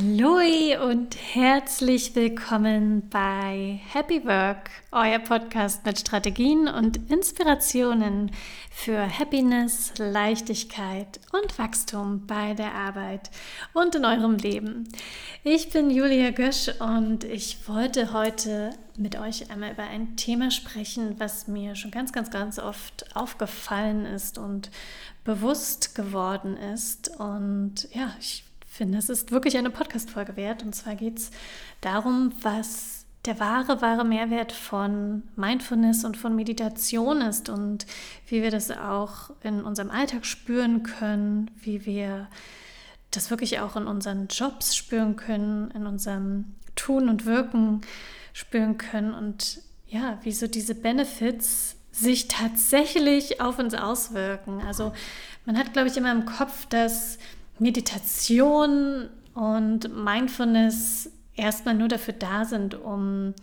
Hallo und herzlich willkommen bei Happy Work, euer Podcast mit Strategien und Inspirationen für Happiness, Leichtigkeit und Wachstum bei der Arbeit und in eurem Leben. Ich bin Julia Gösch und ich wollte heute mit euch einmal über ein Thema sprechen, was mir schon ganz, ganz, ganz oft aufgefallen ist und bewusst geworden ist. Und ja, ich finde, es ist wirklich eine Podcast-Folge wert. Und zwar geht es darum, was der wahre, wahre Mehrwert von Mindfulness und von Meditation ist und wie wir das auch in unserem Alltag spüren können, wie wir das wirklich auch in unseren Jobs spüren können, in unserem Tun und Wirken spüren können und ja, wie so diese Benefits sich tatsächlich auf uns auswirken. Also man hat, glaube ich, immer im Kopf, dass Meditation und Mindfulness erstmal nur dafür da sind, um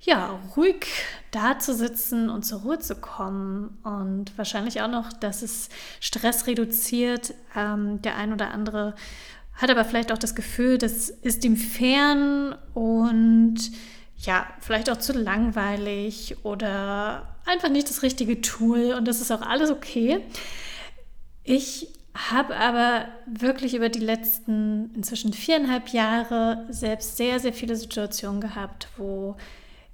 ja, ruhig da zu sitzen und zur Ruhe zu kommen und wahrscheinlich auch noch, dass es Stress reduziert. Ähm, der ein oder andere hat aber vielleicht auch das Gefühl, das ist ihm fern und ja, vielleicht auch zu langweilig oder einfach nicht das richtige Tool und das ist auch alles okay. Ich habe aber wirklich über die letzten inzwischen viereinhalb Jahre selbst sehr, sehr viele Situationen gehabt, wo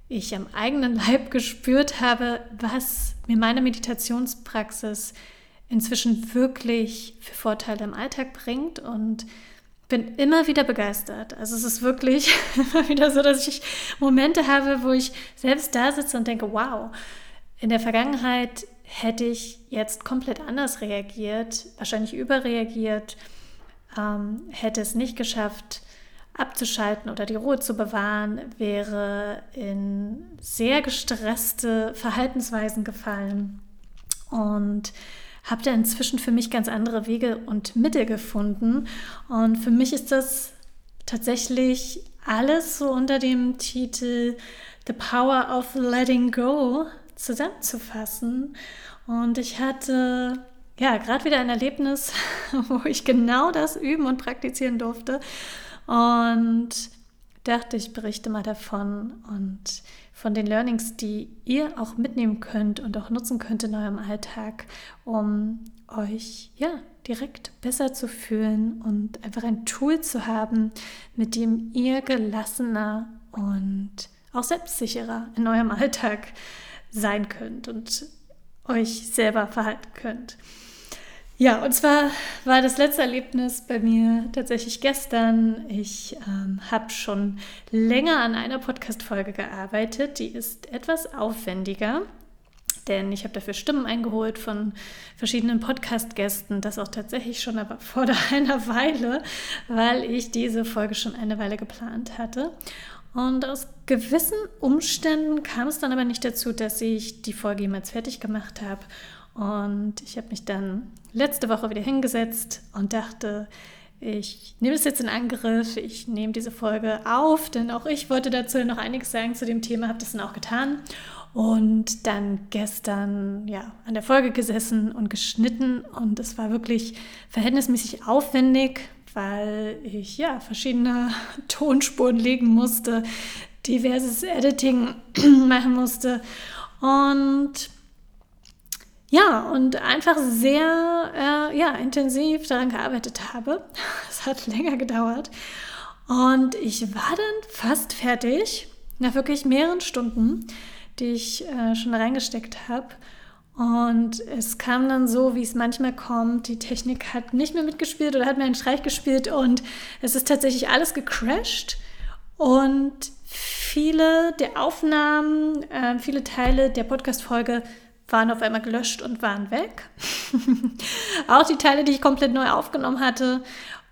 ich am eigenen Leib gespürt habe, was mir meine Meditationspraxis inzwischen wirklich für Vorteile im Alltag bringt und bin immer wieder begeistert. Also es ist wirklich immer wieder so, dass ich Momente habe, wo ich selbst da sitze und denke, wow, in der Vergangenheit hätte ich jetzt komplett anders reagiert, wahrscheinlich überreagiert, ähm, hätte es nicht geschafft, abzuschalten oder die Ruhe zu bewahren, wäre in sehr gestresste Verhaltensweisen gefallen und habe da inzwischen für mich ganz andere Wege und Mittel gefunden. Und für mich ist das tatsächlich alles so unter dem Titel The Power of Letting Go zusammenzufassen. Und ich hatte ja gerade wieder ein Erlebnis, wo ich genau das üben und praktizieren durfte. Und dachte, ich berichte mal davon und von den Learnings, die ihr auch mitnehmen könnt und auch nutzen könnt in eurem Alltag, um euch ja direkt besser zu fühlen und einfach ein Tool zu haben, mit dem ihr gelassener und auch selbstsicherer in eurem Alltag sein könnt und euch selber verhalten könnt. Ja, und zwar war das letzte Erlebnis bei mir tatsächlich gestern. Ich ähm, habe schon länger an einer Podcast-Folge gearbeitet. Die ist etwas aufwendiger, denn ich habe dafür Stimmen eingeholt von verschiedenen Podcast-Gästen. Das auch tatsächlich schon aber vor einer Weile, weil ich diese Folge schon eine Weile geplant hatte. Und aus gewissen Umständen kam es dann aber nicht dazu, dass ich die Folge jemals fertig gemacht habe. Und ich habe mich dann letzte Woche wieder hingesetzt und dachte, ich nehme es jetzt in Angriff, ich nehme diese Folge auf, denn auch ich wollte dazu noch einiges sagen zu dem Thema, habe das dann auch getan. Und dann gestern ja an der Folge gesessen und geschnitten und es war wirklich verhältnismäßig aufwendig, weil ich ja verschiedene Tonspuren legen musste, diverses Editing machen musste und ja, und einfach sehr äh, ja, intensiv daran gearbeitet habe. Es hat länger gedauert. Und ich war dann fast fertig, nach wirklich mehreren Stunden, die ich äh, schon reingesteckt habe. Und es kam dann so, wie es manchmal kommt. Die Technik hat nicht mehr mitgespielt oder hat mir einen Streich gespielt und es ist tatsächlich alles gecrashed. Und viele der Aufnahmen, äh, viele Teile der Podcast-Folge waren auf einmal gelöscht und waren weg. auch die Teile, die ich komplett neu aufgenommen hatte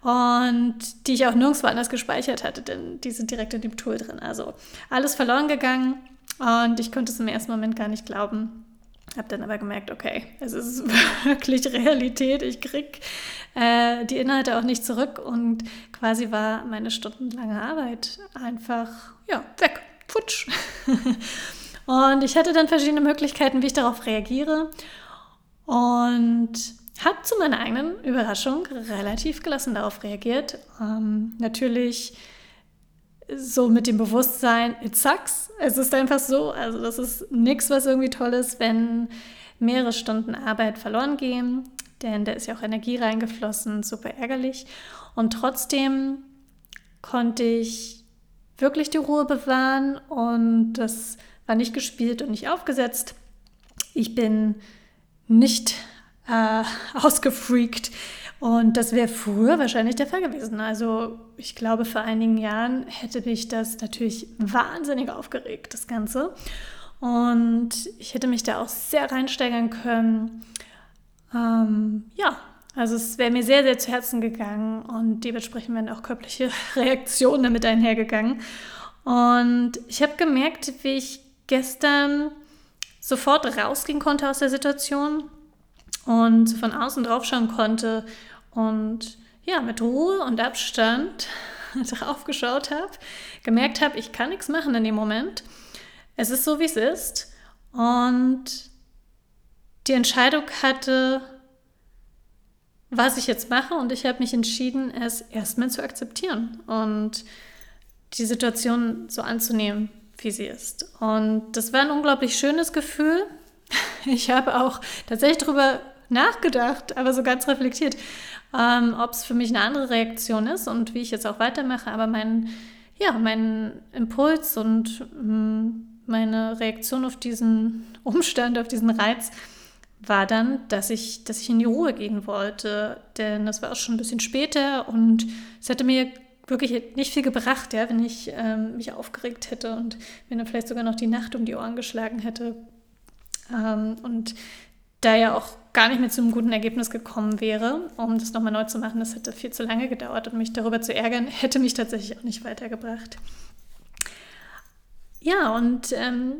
und die ich auch nirgendwo anders gespeichert hatte, denn die sind direkt in dem Tool drin. Also alles verloren gegangen und ich konnte es im ersten Moment gar nicht glauben. Habe dann aber gemerkt, okay, es ist wirklich Realität. Ich krieg äh, die Inhalte auch nicht zurück und quasi war meine stundenlange Arbeit einfach ja weg, futsch. und ich hatte dann verschiedene Möglichkeiten, wie ich darauf reagiere. Und habe zu meiner eigenen Überraschung relativ gelassen darauf reagiert. Ähm, natürlich so mit dem Bewusstsein, it sucks. Es ist einfach so. Also das ist nichts, was irgendwie toll ist, wenn mehrere Stunden Arbeit verloren gehen. Denn da ist ja auch Energie reingeflossen, super ärgerlich. Und trotzdem konnte ich wirklich die Ruhe bewahren und das war nicht gespielt und nicht aufgesetzt. Ich bin nicht äh, ausgefreakt. Und das wäre früher wahrscheinlich der Fall gewesen. Also ich glaube, vor einigen Jahren hätte mich das natürlich wahnsinnig aufgeregt, das Ganze. Und ich hätte mich da auch sehr reinsteigern können. Ähm, ja, also es wäre mir sehr, sehr zu Herzen gegangen und dementsprechend wären auch körperliche Reaktionen damit einhergegangen. Und ich habe gemerkt, wie ich gestern sofort rausgehen konnte aus der Situation und von außen drauf schauen konnte und ja, mit Ruhe und Abstand drauf geschaut habe, gemerkt habe, ich kann nichts machen in dem Moment. Es ist so, wie es ist. Und die Entscheidung hatte, was ich jetzt mache. Und ich habe mich entschieden, es erstmal zu akzeptieren und die Situation so anzunehmen, wie sie ist. Und das war ein unglaublich schönes Gefühl. Ich habe auch tatsächlich darüber nachgedacht, aber so ganz reflektiert, ähm, ob es für mich eine andere Reaktion ist und wie ich jetzt auch weitermache. Aber mein, ja, mein Impuls und ähm, meine Reaktion auf diesen Umstand, auf diesen Reiz, war dann, dass ich, dass ich in die Ruhe gehen wollte. Denn das war auch schon ein bisschen später und es hätte mir wirklich nicht viel gebracht, ja, wenn ich ähm, mich aufgeregt hätte und mir dann vielleicht sogar noch die Nacht um die Ohren geschlagen hätte. Ähm, und da ja auch gar nicht mehr zu einem guten Ergebnis gekommen wäre, um das nochmal neu zu machen. Das hätte viel zu lange gedauert und mich darüber zu ärgern, hätte mich tatsächlich auch nicht weitergebracht. Ja, und ähm,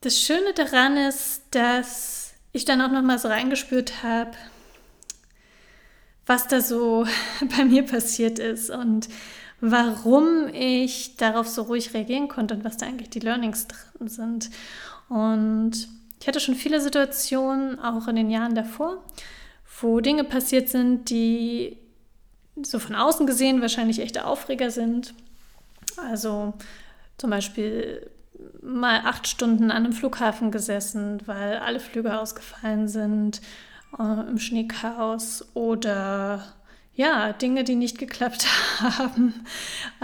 das Schöne daran ist, dass ich dann auch nochmal so reingespürt habe, was da so bei mir passiert ist und warum ich darauf so ruhig reagieren konnte und was da eigentlich die Learnings drin sind. Und ich hatte schon viele Situationen, auch in den Jahren davor, wo Dinge passiert sind, die so von außen gesehen wahrscheinlich echte Aufreger sind. Also zum Beispiel mal acht Stunden an einem Flughafen gesessen, weil alle Flüge ausgefallen sind, äh, im Schneechaos oder ja, Dinge, die nicht geklappt haben,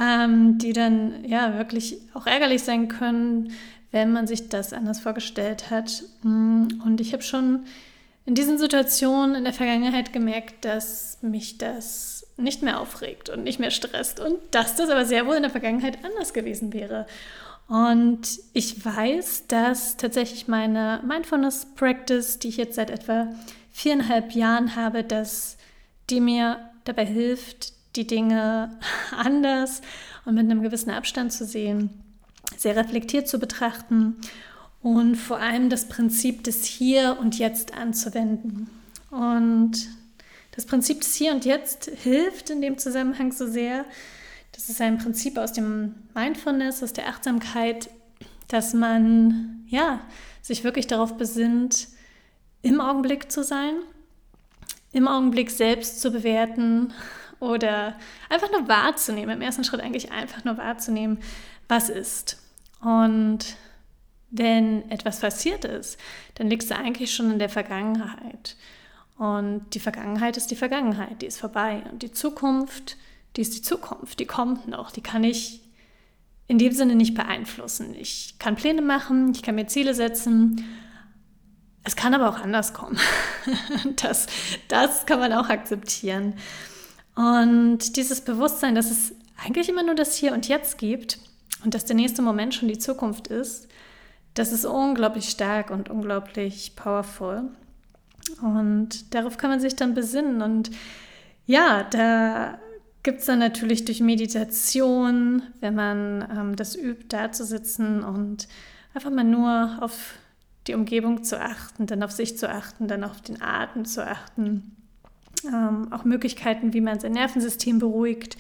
ähm, die dann ja wirklich auch ärgerlich sein können, wenn man sich das anders vorgestellt hat. Mm, und ich habe schon in diesen Situationen in der Vergangenheit gemerkt, dass mich das nicht mehr aufregt und nicht mehr stresst und dass das aber sehr wohl in der Vergangenheit anders gewesen wäre. Und ich weiß, dass tatsächlich meine Mindfulness Practice, die ich jetzt seit etwa viereinhalb Jahren habe, dass die mir dabei hilft, die Dinge anders und mit einem gewissen Abstand zu sehen sehr reflektiert zu betrachten und vor allem das Prinzip des Hier und Jetzt anzuwenden. Und das Prinzip des Hier und Jetzt hilft in dem Zusammenhang so sehr. Das ist ein Prinzip aus dem Mindfulness, aus der Achtsamkeit, dass man ja sich wirklich darauf besinnt, im Augenblick zu sein, im Augenblick selbst zu bewerten oder einfach nur wahrzunehmen. Im ersten Schritt eigentlich einfach nur wahrzunehmen, was ist. Und wenn etwas passiert ist, dann liegst du eigentlich schon in der Vergangenheit. Und die Vergangenheit ist die Vergangenheit, die ist vorbei. Und die Zukunft, die ist die Zukunft, die kommt noch, die kann ich in dem Sinne nicht beeinflussen. Ich kann Pläne machen, ich kann mir Ziele setzen. Es kann aber auch anders kommen. Das, das kann man auch akzeptieren. Und dieses Bewusstsein, dass es eigentlich immer nur das Hier und Jetzt gibt, und dass der nächste Moment schon die Zukunft ist, das ist unglaublich stark und unglaublich powerful. Und darauf kann man sich dann besinnen. Und ja, da gibt es dann natürlich durch Meditation, wenn man ähm, das übt, da zu sitzen und einfach mal nur auf die Umgebung zu achten, dann auf sich zu achten, dann auf den Atem zu achten. Ähm, auch Möglichkeiten, wie man sein Nervensystem beruhigt,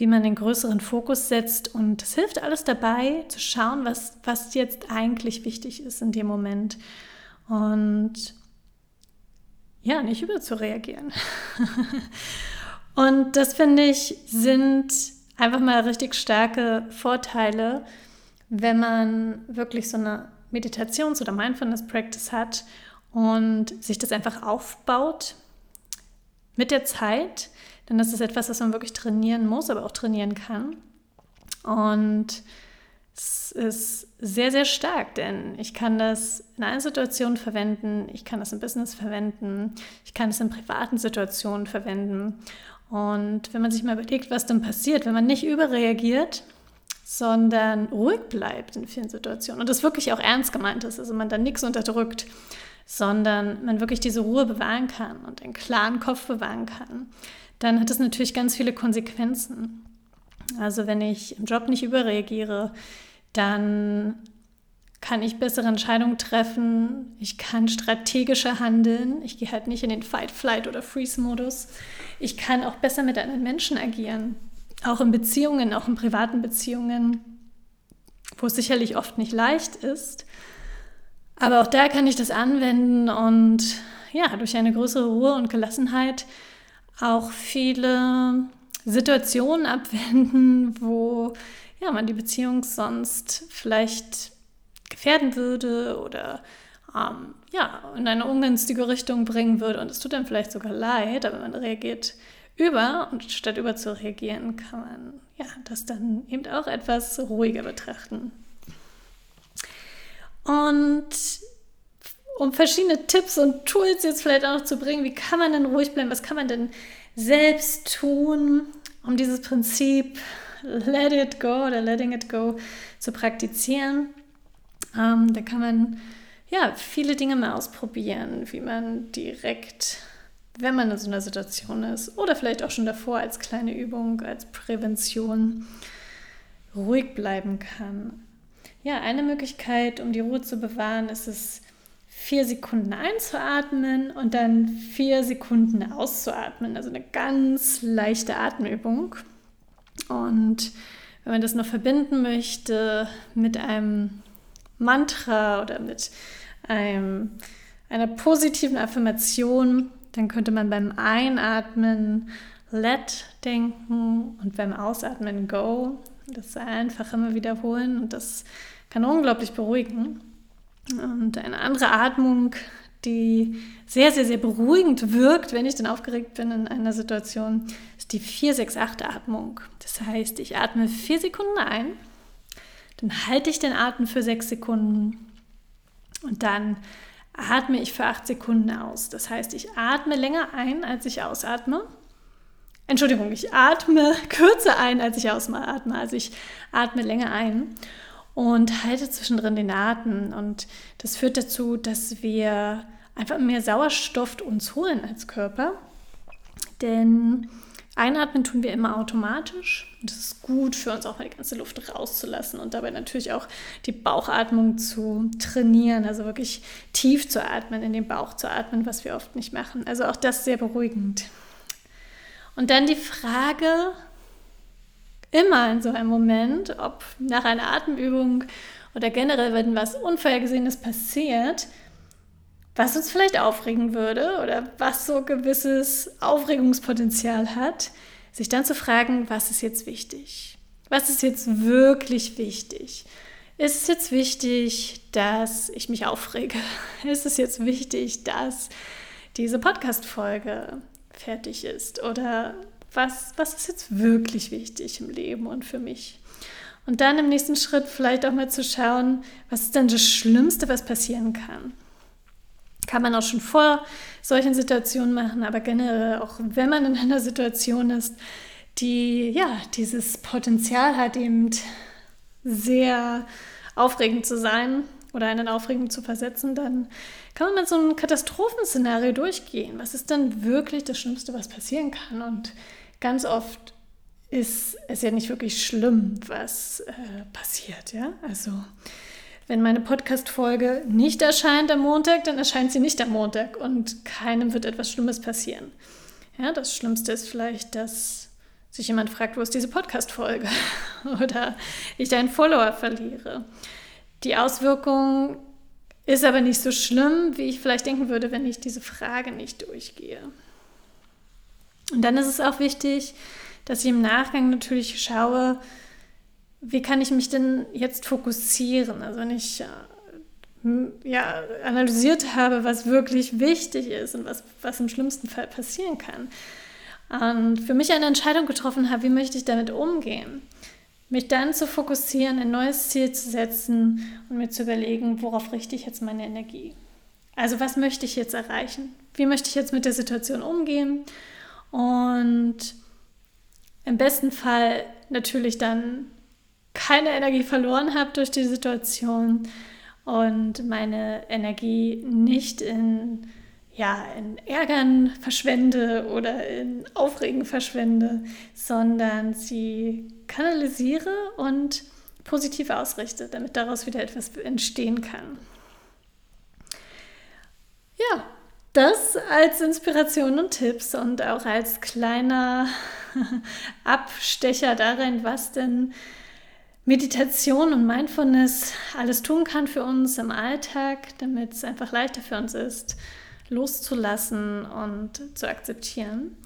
wie man den größeren Fokus setzt. Und es hilft alles dabei, zu schauen, was, was jetzt eigentlich wichtig ist in dem Moment. Und ja, nicht überzureagieren. und das finde ich sind einfach mal richtig starke Vorteile, wenn man wirklich so eine Meditations- oder Mindfulness-Practice hat und sich das einfach aufbaut mit der Zeit, denn das ist etwas, was man wirklich trainieren muss, aber auch trainieren kann. Und es ist sehr, sehr stark, denn ich kann das in allen Situationen verwenden, ich kann das im Business verwenden, ich kann es in privaten Situationen verwenden. Und wenn man sich mal überlegt, was dann passiert, wenn man nicht überreagiert, sondern ruhig bleibt in vielen Situationen und das wirklich auch ernst gemeint ist, also man dann nichts unterdrückt, sondern man wirklich diese Ruhe bewahren kann und einen klaren Kopf bewahren kann, dann hat das natürlich ganz viele Konsequenzen. Also wenn ich im Job nicht überreagiere, dann kann ich bessere Entscheidungen treffen, ich kann strategischer handeln, ich gehe halt nicht in den Fight, Flight oder Freeze-Modus. Ich kann auch besser mit anderen Menschen agieren auch in Beziehungen, auch in privaten Beziehungen, wo es sicherlich oft nicht leicht ist. Aber auch da kann ich das anwenden und ja, durch eine größere Ruhe und Gelassenheit auch viele Situationen abwenden, wo ja, man die Beziehung sonst vielleicht gefährden würde oder ähm, ja, in eine ungünstige Richtung bringen würde. Und es tut dann vielleicht sogar leid, aber man reagiert über und statt über zu reagieren, kann man ja, das dann eben auch etwas ruhiger betrachten. Und um verschiedene Tipps und Tools jetzt vielleicht auch noch zu bringen, wie kann man denn ruhig bleiben, was kann man denn selbst tun, um dieses Prinzip Let it go oder Letting it go zu praktizieren. Ähm, da kann man ja viele Dinge mal ausprobieren, wie man direkt wenn man in so einer Situation ist oder vielleicht auch schon davor als kleine Übung, als Prävention ruhig bleiben kann. Ja, eine Möglichkeit, um die Ruhe zu bewahren, ist es, vier Sekunden einzuatmen und dann vier Sekunden auszuatmen. Also eine ganz leichte Atemübung. Und wenn man das noch verbinden möchte mit einem Mantra oder mit einem, einer positiven Affirmation, dann könnte man beim Einatmen let denken und beim Ausatmen go. Das einfach immer wiederholen und das kann unglaublich beruhigen. Und eine andere Atmung, die sehr, sehr, sehr beruhigend wirkt, wenn ich dann aufgeregt bin in einer Situation, ist die 4-6-8-Atmung. Das heißt, ich atme vier Sekunden ein, dann halte ich den Atem für sechs Sekunden und dann atme ich für acht Sekunden aus. Das heißt, ich atme länger ein, als ich ausatme. Entschuldigung, ich atme kürzer ein, als ich ausatme. Also ich atme länger ein und halte zwischendrin den Atem. Und das führt dazu, dass wir einfach mehr Sauerstoff uns holen als Körper. Denn Einatmen tun wir immer automatisch. Das ist gut für uns auch mal die ganze Luft rauszulassen und dabei natürlich auch die Bauchatmung zu trainieren, also wirklich tief zu atmen, in den Bauch zu atmen, was wir oft nicht machen. Also auch das sehr beruhigend. Und dann die Frage, immer in so einem Moment, ob nach einer Atemübung oder generell, wenn was Unvorhergesehenes passiert, was uns vielleicht aufregen würde oder was so gewisses Aufregungspotenzial hat, sich dann zu fragen, was ist jetzt wichtig? Was ist jetzt wirklich wichtig? Ist es jetzt wichtig, dass ich mich aufrege? Ist es jetzt wichtig, dass diese Podcast-Folge fertig ist? Oder was, was ist jetzt wirklich wichtig im Leben und für mich? Und dann im nächsten Schritt vielleicht auch mal zu schauen, was ist denn das Schlimmste, was passieren kann? kann man auch schon vor solchen Situationen machen, aber generell auch wenn man in einer Situation ist, die ja dieses Potenzial hat, eben sehr aufregend zu sein oder einen aufregend zu versetzen, dann kann man mit so einem Katastrophenszenario durchgehen. Was ist denn wirklich das Schlimmste, was passieren kann? Und ganz oft ist es ja nicht wirklich schlimm, was äh, passiert, ja. Also wenn meine Podcast-Folge nicht erscheint am Montag, dann erscheint sie nicht am Montag und keinem wird etwas Schlimmes passieren. Ja, das Schlimmste ist vielleicht, dass sich jemand fragt, wo ist diese Podcast-Folge? Oder ich einen Follower verliere. Die Auswirkung Ist aber nicht so schlimm, wie ich vielleicht denken würde, wenn ich diese Frage nicht durchgehe. Und dann ist es auch wichtig, dass ich im Nachgang natürlich schaue, wie kann ich mich denn jetzt fokussieren? Also wenn ich äh, ja, analysiert habe, was wirklich wichtig ist und was, was im schlimmsten Fall passieren kann. Und für mich eine Entscheidung getroffen habe, wie möchte ich damit umgehen? Mich dann zu fokussieren, ein neues Ziel zu setzen und mir zu überlegen, worauf richte ich jetzt meine Energie? Also was möchte ich jetzt erreichen? Wie möchte ich jetzt mit der Situation umgehen? Und im besten Fall natürlich dann keine Energie verloren habe durch die Situation und meine Energie nicht in, ja, in Ärgern verschwende oder in Aufregen verschwende, sondern sie kanalisiere und positiv ausrichte, damit daraus wieder etwas entstehen kann. Ja, das als Inspiration und Tipps und auch als kleiner Abstecher darin, was denn Meditation und Mindfulness alles tun kann für uns im Alltag, damit es einfach leichter für uns ist, loszulassen und zu akzeptieren.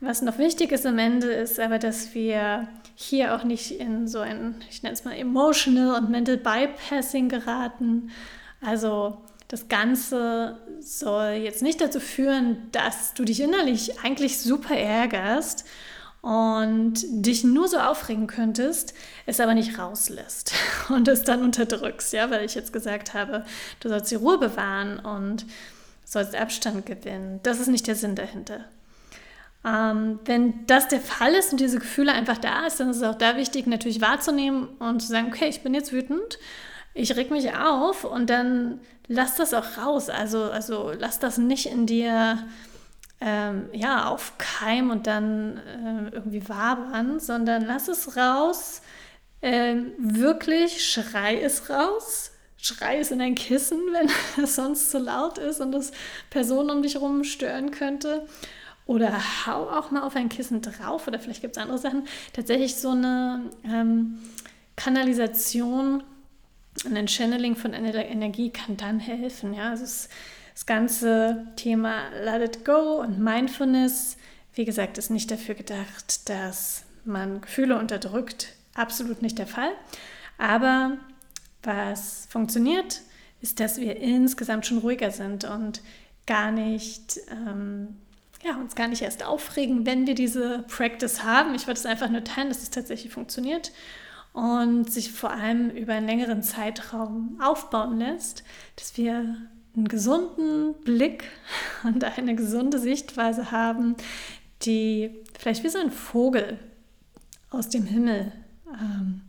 Was noch wichtig ist am Ende, ist aber, dass wir hier auch nicht in so ein, ich nenne es mal, emotional und mental bypassing geraten. Also das Ganze soll jetzt nicht dazu führen, dass du dich innerlich eigentlich super ärgerst und dich nur so aufregen könntest, es aber nicht rauslässt und es dann unterdrückst, ja, weil ich jetzt gesagt habe, du sollst die Ruhe bewahren und sollst Abstand gewinnen. Das ist nicht der Sinn dahinter. Ähm, wenn das der Fall ist und diese Gefühle einfach da ist, dann ist es auch da wichtig, natürlich wahrzunehmen und zu sagen, okay, ich bin jetzt wütend, ich reg mich auf und dann lass das auch raus. Also, also lass das nicht in dir ähm, ja, aufkeimen und dann äh, irgendwie wabern, sondern lass es raus. Ähm, wirklich schrei es raus. Schrei es in ein Kissen, wenn es sonst zu laut ist und das Personen um dich herum stören könnte. Oder hau auch mal auf ein Kissen drauf oder vielleicht gibt es andere Sachen. Tatsächlich so eine ähm, Kanalisation, ein Channeling von Energie kann dann helfen. Ja, also es das ganze Thema Let It Go und Mindfulness, wie gesagt, ist nicht dafür gedacht, dass man Gefühle unterdrückt. Absolut nicht der Fall. Aber was funktioniert, ist, dass wir insgesamt schon ruhiger sind und gar nicht, ähm, ja, uns gar nicht erst aufregen, wenn wir diese Practice haben. Ich wollte es einfach nur teilen, dass es tatsächlich funktioniert und sich vor allem über einen längeren Zeitraum aufbauen lässt, dass wir einen gesunden Blick und eine gesunde Sichtweise haben, die vielleicht wie so ein Vogel aus dem Himmel ähm,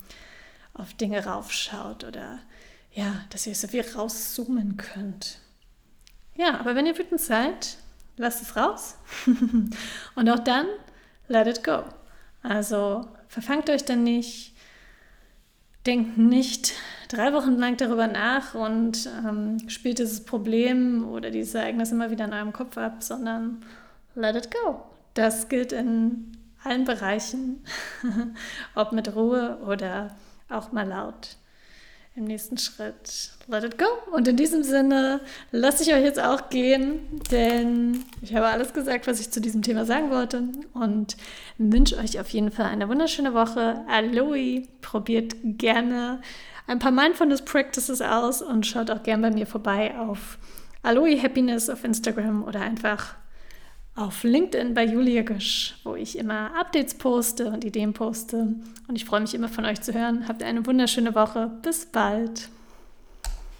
auf Dinge raufschaut oder ja, dass ihr so viel rauszoomen könnt. Ja, aber wenn ihr wütend seid, lasst es raus und auch dann let it go. Also verfangt euch dann nicht, denkt nicht drei Wochen lang darüber nach und ähm, spielt dieses Problem oder dieses Ereignis immer wieder in eurem Kopf ab, sondern let it go. Das gilt in allen Bereichen, ob mit Ruhe oder auch mal laut. Im nächsten Schritt, let it go. Und in diesem Sinne lasse ich euch jetzt auch gehen, denn ich habe alles gesagt, was ich zu diesem Thema sagen wollte und wünsche euch auf jeden Fall eine wunderschöne Woche. Aloe, probiert gerne ein paar Mindfulness Practices aus und schaut auch gerne bei mir vorbei auf Aloe Happiness auf Instagram oder einfach auf LinkedIn bei Julia Gösch, wo ich immer Updates poste und Ideen poste. Und ich freue mich immer von euch zu hören. Habt eine wunderschöne Woche. Bis bald.